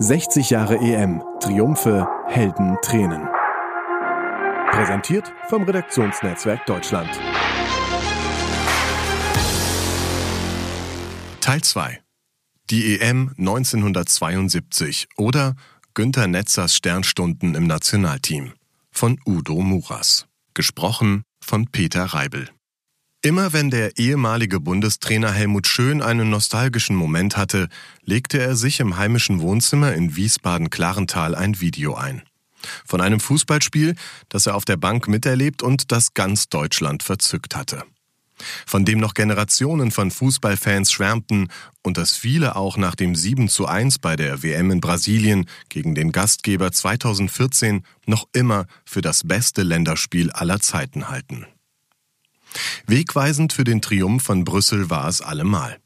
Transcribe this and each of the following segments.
60 Jahre EM. Triumphe, Helden, Tränen. Präsentiert vom Redaktionsnetzwerk Deutschland. Teil 2. Die EM 1972 oder Günter Netzers Sternstunden im Nationalteam von Udo Muras. Gesprochen von Peter Reibel. Immer wenn der ehemalige Bundestrainer Helmut Schön einen nostalgischen Moment hatte, legte er sich im heimischen Wohnzimmer in Wiesbaden-Klarental ein Video ein. Von einem Fußballspiel, das er auf der Bank miterlebt und das ganz Deutschland verzückt hatte. Von dem noch Generationen von Fußballfans schwärmten und das viele auch nach dem 7 zu 1 bei der WM in Brasilien gegen den Gastgeber 2014 noch immer für das beste Länderspiel aller Zeiten halten. Wegweisend für den Triumph von Brüssel war es allemal.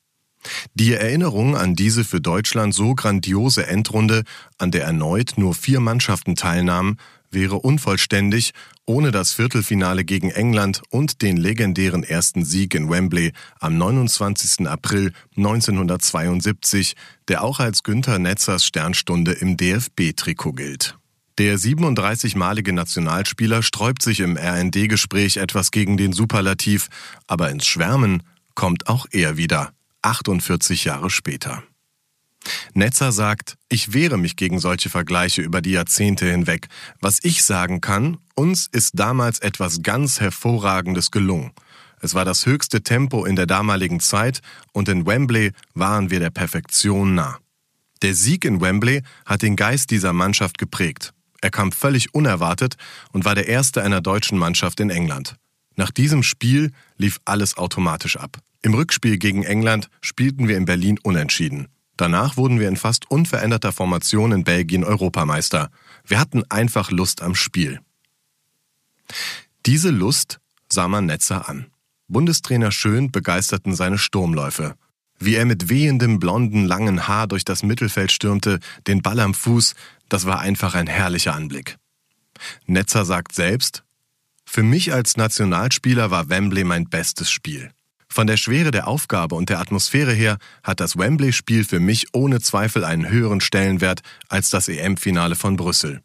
Die Erinnerung an diese für Deutschland so grandiose Endrunde, an der erneut nur vier Mannschaften teilnahmen, wäre unvollständig ohne das Viertelfinale gegen England und den legendären ersten Sieg in Wembley am 29. April 1972, der auch als Günther Netzers Sternstunde im DFB-Trikot gilt. Der 37-malige Nationalspieler sträubt sich im RND-Gespräch etwas gegen den Superlativ, aber ins Schwärmen kommt auch er wieder, 48 Jahre später. Netzer sagt, ich wehre mich gegen solche Vergleiche über die Jahrzehnte hinweg. Was ich sagen kann, uns ist damals etwas ganz Hervorragendes gelungen. Es war das höchste Tempo in der damaligen Zeit und in Wembley waren wir der Perfektion nah. Der Sieg in Wembley hat den Geist dieser Mannschaft geprägt. Er kam völlig unerwartet und war der erste einer deutschen Mannschaft in England. Nach diesem Spiel lief alles automatisch ab. Im Rückspiel gegen England spielten wir in Berlin unentschieden. Danach wurden wir in fast unveränderter Formation in Belgien Europameister. Wir hatten einfach Lust am Spiel. Diese Lust sah man Netzer an. Bundestrainer Schön begeisterten seine Sturmläufe. Wie er mit wehendem blonden langen Haar durch das Mittelfeld stürmte, den Ball am Fuß, das war einfach ein herrlicher Anblick. Netzer sagt selbst, für mich als Nationalspieler war Wembley mein bestes Spiel. Von der Schwere der Aufgabe und der Atmosphäre her hat das Wembley-Spiel für mich ohne Zweifel einen höheren Stellenwert als das EM-Finale von Brüssel.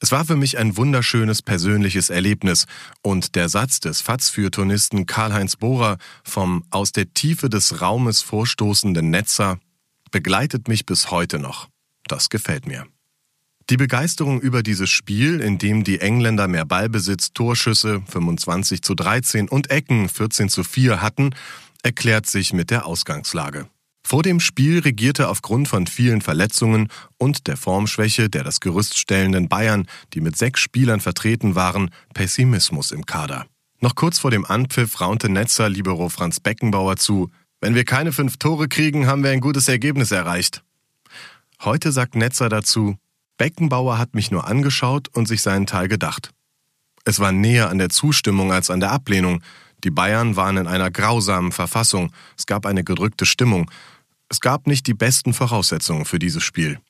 Es war für mich ein wunderschönes persönliches Erlebnis und der Satz des FATS-Fürtonisten Karl-Heinz Bohrer vom aus der Tiefe des Raumes vorstoßenden Netzer begleitet mich bis heute noch. Das gefällt mir. Die Begeisterung über dieses Spiel, in dem die Engländer mehr Ballbesitz, Torschüsse 25 zu 13 und Ecken 14 zu 4 hatten, erklärt sich mit der Ausgangslage. Vor dem Spiel regierte aufgrund von vielen Verletzungen und der Formschwäche der das Gerüst stellenden Bayern, die mit sechs Spielern vertreten waren, Pessimismus im Kader. Noch kurz vor dem Anpfiff raunte Netzer Libero Franz Beckenbauer zu, wenn wir keine fünf Tore kriegen, haben wir ein gutes Ergebnis erreicht. Heute sagt Netzer dazu, Beckenbauer hat mich nur angeschaut und sich seinen Teil gedacht. Es war näher an der Zustimmung als an der Ablehnung. Die Bayern waren in einer grausamen Verfassung. Es gab eine gedrückte Stimmung. Es gab nicht die besten Voraussetzungen für dieses Spiel.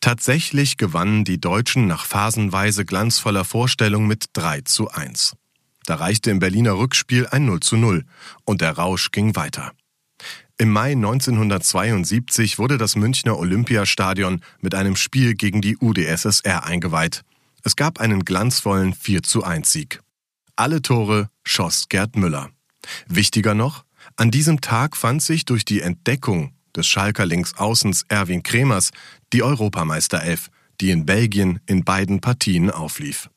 Tatsächlich gewannen die Deutschen nach phasenweise glanzvoller Vorstellung mit 3 zu 1. Da reichte im Berliner Rückspiel ein 0 zu 0 und der Rausch ging weiter. Im Mai 1972 wurde das Münchner Olympiastadion mit einem Spiel gegen die UdSSR eingeweiht. Es gab einen glanzvollen 4 zu 1 Sieg. Alle Tore schoss Gerd Müller. Wichtiger noch, an diesem Tag fand sich durch die Entdeckung des Schalker Linksaußens Erwin Kremers die Europameisterelf, die in Belgien in beiden Partien auflief.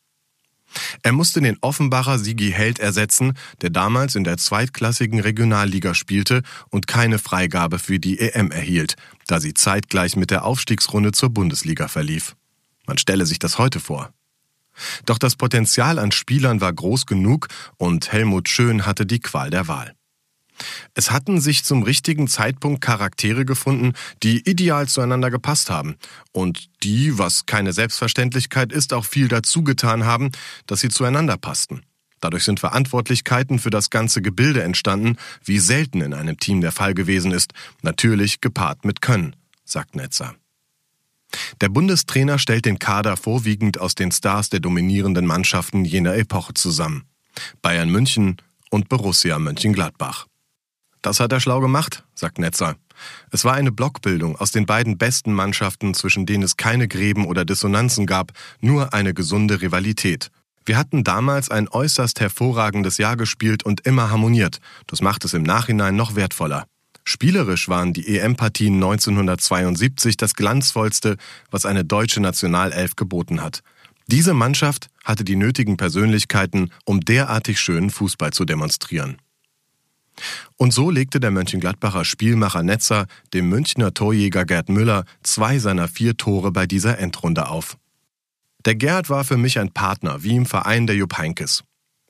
Er musste den Offenbacher Sigi Held ersetzen, der damals in der zweitklassigen Regionalliga spielte und keine Freigabe für die EM erhielt, da sie zeitgleich mit der Aufstiegsrunde zur Bundesliga verlief. Man stelle sich das heute vor. Doch das Potenzial an Spielern war groß genug und Helmut Schön hatte die Qual der Wahl. Es hatten sich zum richtigen Zeitpunkt Charaktere gefunden, die ideal zueinander gepasst haben und die, was keine Selbstverständlichkeit ist, auch viel dazu getan haben, dass sie zueinander passten. Dadurch sind Verantwortlichkeiten für das ganze Gebilde entstanden, wie selten in einem Team der Fall gewesen ist, natürlich gepaart mit Können, sagt Netzer. Der Bundestrainer stellt den Kader vorwiegend aus den Stars der dominierenden Mannschaften jener Epoche zusammen. Bayern München und Borussia Mönchengladbach. Das hat er schlau gemacht, sagt Netzer. Es war eine Blockbildung aus den beiden besten Mannschaften, zwischen denen es keine Gräben oder Dissonanzen gab, nur eine gesunde Rivalität. Wir hatten damals ein äußerst hervorragendes Jahr gespielt und immer harmoniert. Das macht es im Nachhinein noch wertvoller. Spielerisch waren die EM-Partien 1972 das glanzvollste, was eine deutsche Nationalelf geboten hat. Diese Mannschaft hatte die nötigen Persönlichkeiten, um derartig schönen Fußball zu demonstrieren. Und so legte der Mönchengladbacher Spielmacher Netzer dem Münchner Torjäger Gerd Müller zwei seiner vier Tore bei dieser Endrunde auf. Der Gerd war für mich ein Partner, wie im Verein der Jupp Heynckes.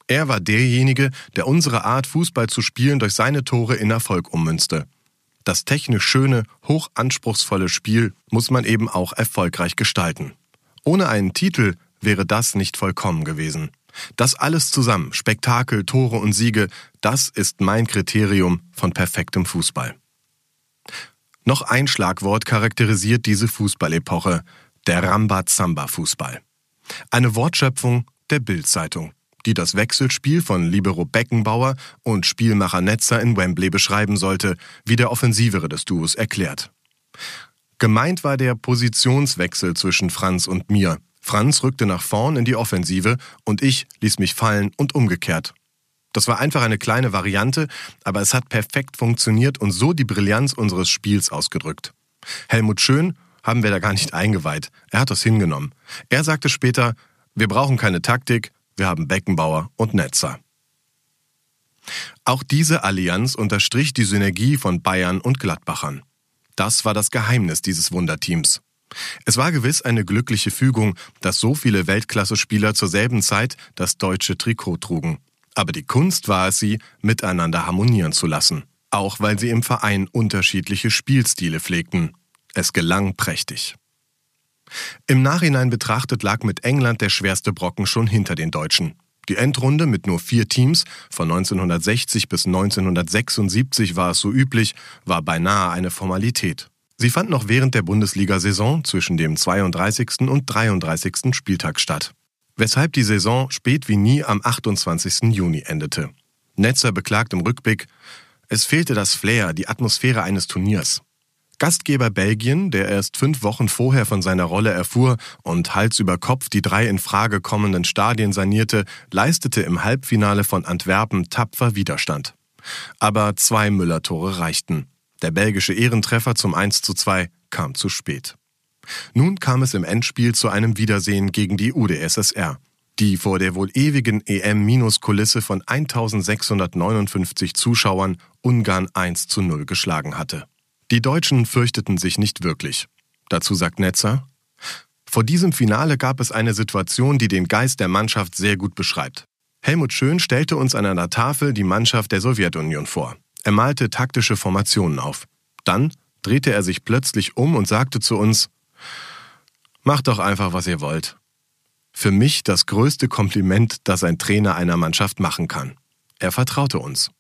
Er war derjenige, der unsere Art, Fußball zu spielen, durch seine Tore in Erfolg ummünzte. Das technisch schöne, hochanspruchsvolle Spiel muss man eben auch erfolgreich gestalten. Ohne einen Titel wäre das nicht vollkommen gewesen. Das alles zusammen, Spektakel, Tore und Siege, das ist mein Kriterium von perfektem Fußball. Noch ein Schlagwort charakterisiert diese Fußballepoche, der Ramba-Zamba-Fußball. Eine Wortschöpfung der Bild-Zeitung, die das Wechselspiel von Libero Beckenbauer und Spielmacher Netzer in Wembley beschreiben sollte, wie der offensivere des Duos erklärt. Gemeint war der Positionswechsel zwischen Franz und mir, Franz rückte nach vorn in die Offensive und ich ließ mich fallen und umgekehrt. Das war einfach eine kleine Variante, aber es hat perfekt funktioniert und so die Brillanz unseres Spiels ausgedrückt. Helmut Schön haben wir da gar nicht eingeweiht. Er hat das hingenommen. Er sagte später, wir brauchen keine Taktik, wir haben Beckenbauer und Netzer. Auch diese Allianz unterstrich die Synergie von Bayern und Gladbachern. Das war das Geheimnis dieses Wunderteams. Es war gewiss eine glückliche Fügung, dass so viele Weltklasse-Spieler zur selben Zeit das deutsche Trikot trugen. Aber die Kunst war es sie, miteinander harmonieren zu lassen, auch weil sie im Verein unterschiedliche Spielstile pflegten. Es gelang prächtig. Im Nachhinein betrachtet lag mit England der schwerste Brocken schon hinter den Deutschen. Die Endrunde mit nur vier Teams, von 1960 bis 1976 war es so üblich, war beinahe eine Formalität. Sie fand noch während der Bundesliga-Saison zwischen dem 32. und 33. Spieltag statt, weshalb die Saison spät wie nie am 28. Juni endete. Netzer beklagt im Rückblick, es fehlte das Flair, die Atmosphäre eines Turniers. Gastgeber Belgien, der erst fünf Wochen vorher von seiner Rolle erfuhr und Hals über Kopf die drei in Frage kommenden Stadien sanierte, leistete im Halbfinale von Antwerpen tapfer Widerstand. Aber zwei Müller-Tore reichten. Der belgische Ehrentreffer zum 1 zu 2 kam zu spät. Nun kam es im Endspiel zu einem Wiedersehen gegen die UdSSR, die vor der wohl ewigen EM-Kulisse von 1659 Zuschauern Ungarn 1 zu 0 geschlagen hatte. Die Deutschen fürchteten sich nicht wirklich. Dazu sagt Netzer, vor diesem Finale gab es eine Situation, die den Geist der Mannschaft sehr gut beschreibt. Helmut Schön stellte uns an einer Tafel die Mannschaft der Sowjetunion vor. Er malte taktische Formationen auf. Dann drehte er sich plötzlich um und sagte zu uns, Macht doch einfach, was ihr wollt. Für mich das größte Kompliment, das ein Trainer einer Mannschaft machen kann. Er vertraute uns.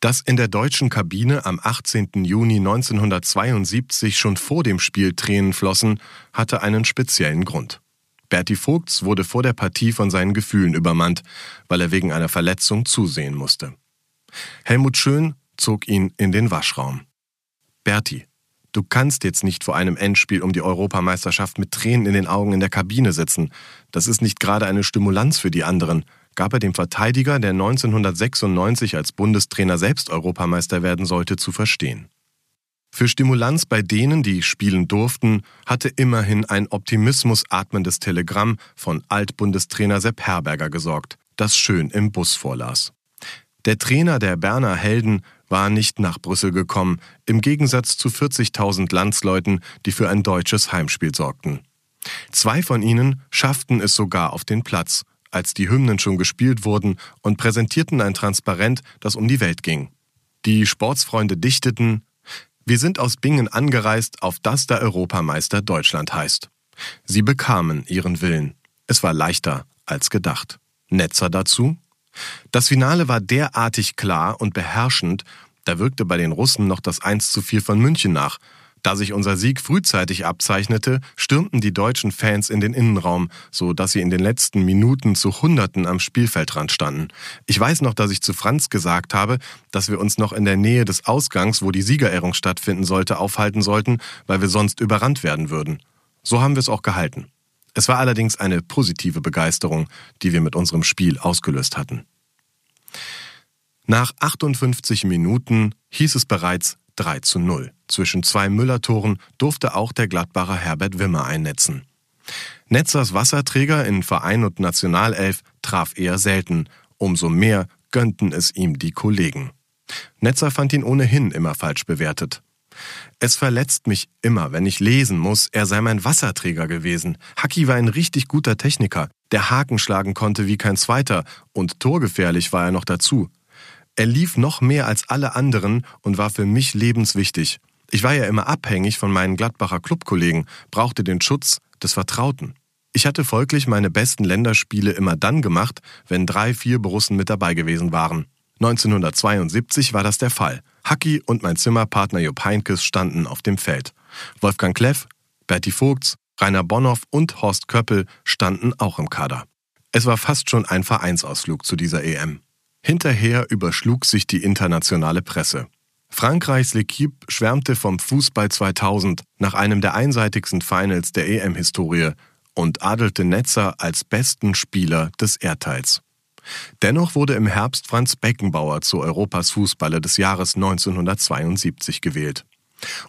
Dass in der deutschen Kabine am 18. Juni 1972 schon vor dem Spiel Tränen flossen, hatte einen speziellen Grund. Berti Vogts wurde vor der Partie von seinen Gefühlen übermannt, weil er wegen einer Verletzung zusehen musste. Helmut Schön zog ihn in den Waschraum. Berti, du kannst jetzt nicht vor einem Endspiel um die Europameisterschaft mit Tränen in den Augen in der Kabine sitzen. Das ist nicht gerade eine Stimulanz für die anderen, gab er dem Verteidiger, der 1996 als Bundestrainer selbst Europameister werden sollte, zu verstehen. Für Stimulanz bei denen, die spielen durften, hatte immerhin ein Optimismus atmendes Telegramm von Altbundestrainer Sepp Herberger gesorgt, das schön im Bus vorlas. Der Trainer der Berner Helden war nicht nach Brüssel gekommen, im Gegensatz zu 40.000 Landsleuten, die für ein deutsches Heimspiel sorgten. Zwei von ihnen schafften es sogar auf den Platz, als die Hymnen schon gespielt wurden und präsentierten ein Transparent, das um die Welt ging. Die Sportsfreunde dichteten Wir sind aus Bingen angereist, auf das der Europameister Deutschland heißt. Sie bekamen ihren Willen. Es war leichter als gedacht. Netzer dazu das Finale war derartig klar und beherrschend, da wirkte bei den Russen noch das 1 zu 4 von München nach. Da sich unser Sieg frühzeitig abzeichnete, stürmten die deutschen Fans in den Innenraum, so dass sie in den letzten Minuten zu Hunderten am Spielfeldrand standen. Ich weiß noch, dass ich zu Franz gesagt habe, dass wir uns noch in der Nähe des Ausgangs, wo die Siegerehrung stattfinden sollte, aufhalten sollten, weil wir sonst überrannt werden würden. So haben wir es auch gehalten. Es war allerdings eine positive Begeisterung, die wir mit unserem Spiel ausgelöst hatten. Nach 58 Minuten hieß es bereits 3 zu 0. Zwischen zwei Müller-Toren durfte auch der Gladbacher Herbert Wimmer einnetzen. Netzers Wasserträger in Verein und Nationalelf traf eher selten, umso mehr gönnten es ihm die Kollegen. Netzer fand ihn ohnehin immer falsch bewertet. Es verletzt mich immer, wenn ich lesen muss, er sei mein Wasserträger gewesen. Haki war ein richtig guter Techniker, der Haken schlagen konnte wie kein zweiter und torgefährlich war er noch dazu. Er lief noch mehr als alle anderen und war für mich lebenswichtig. Ich war ja immer abhängig von meinen Gladbacher Clubkollegen, brauchte den Schutz des Vertrauten. Ich hatte folglich meine besten Länderspiele immer dann gemacht, wenn drei, vier Borussen mit dabei gewesen waren. 1972 war das der Fall. Hacki und mein Zimmerpartner Jupp Heinkes standen auf dem Feld. Wolfgang Kleff, Berti Vogts, Rainer Bonhoff und Horst Köppel standen auch im Kader. Es war fast schon ein Vereinsausflug zu dieser EM. Hinterher überschlug sich die internationale Presse. Frankreichs L'Equipe schwärmte vom Fußball 2000 nach einem der einseitigsten Finals der EM-Historie und adelte Netzer als besten Spieler des Erdteils. Dennoch wurde im Herbst Franz Beckenbauer zu Europas Fußballer des Jahres 1972 gewählt.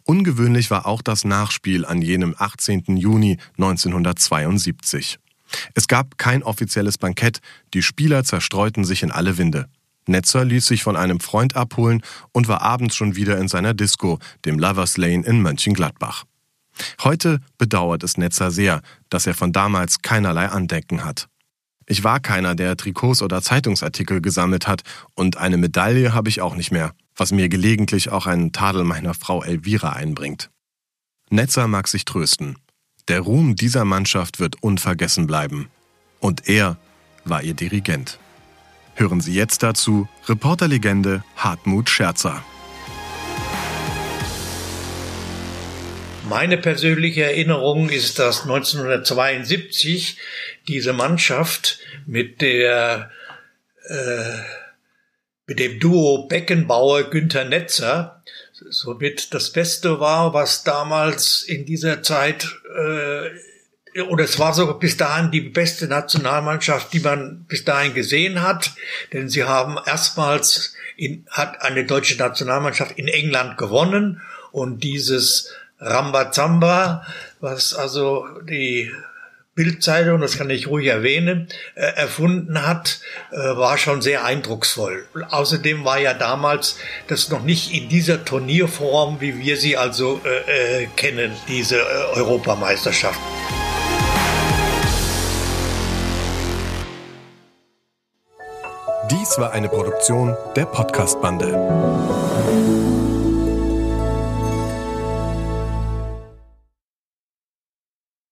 Ungewöhnlich war auch das Nachspiel an jenem 18. Juni 1972. Es gab kein offizielles Bankett, die Spieler zerstreuten sich in alle Winde. Netzer ließ sich von einem Freund abholen und war abends schon wieder in seiner Disco, dem Lovers Lane in Mönchengladbach. Heute bedauert es Netzer sehr, dass er von damals keinerlei Andenken hat. Ich war keiner, der Trikots oder Zeitungsartikel gesammelt hat, und eine Medaille habe ich auch nicht mehr, was mir gelegentlich auch einen Tadel meiner Frau Elvira einbringt. Netzer mag sich trösten. Der Ruhm dieser Mannschaft wird unvergessen bleiben. Und er war ihr Dirigent. Hören Sie jetzt dazu Reporterlegende Hartmut Scherzer. Meine persönliche Erinnerung ist, dass 1972 diese Mannschaft mit der äh, mit dem Duo Beckenbauer Günther Netzer somit das Beste war, was damals in dieser Zeit äh, oder es war sogar bis dahin die beste Nationalmannschaft, die man bis dahin gesehen hat, denn sie haben erstmals in, hat eine deutsche Nationalmannschaft in England gewonnen und dieses Rambazamba, was also die Bildzeitung, das kann ich ruhig erwähnen, äh, erfunden hat, äh, war schon sehr eindrucksvoll. Außerdem war ja damals das noch nicht in dieser Turnierform, wie wir sie also äh, äh kennen, diese äh, Europameisterschaft. Dies war eine Produktion der Podcast-Bande.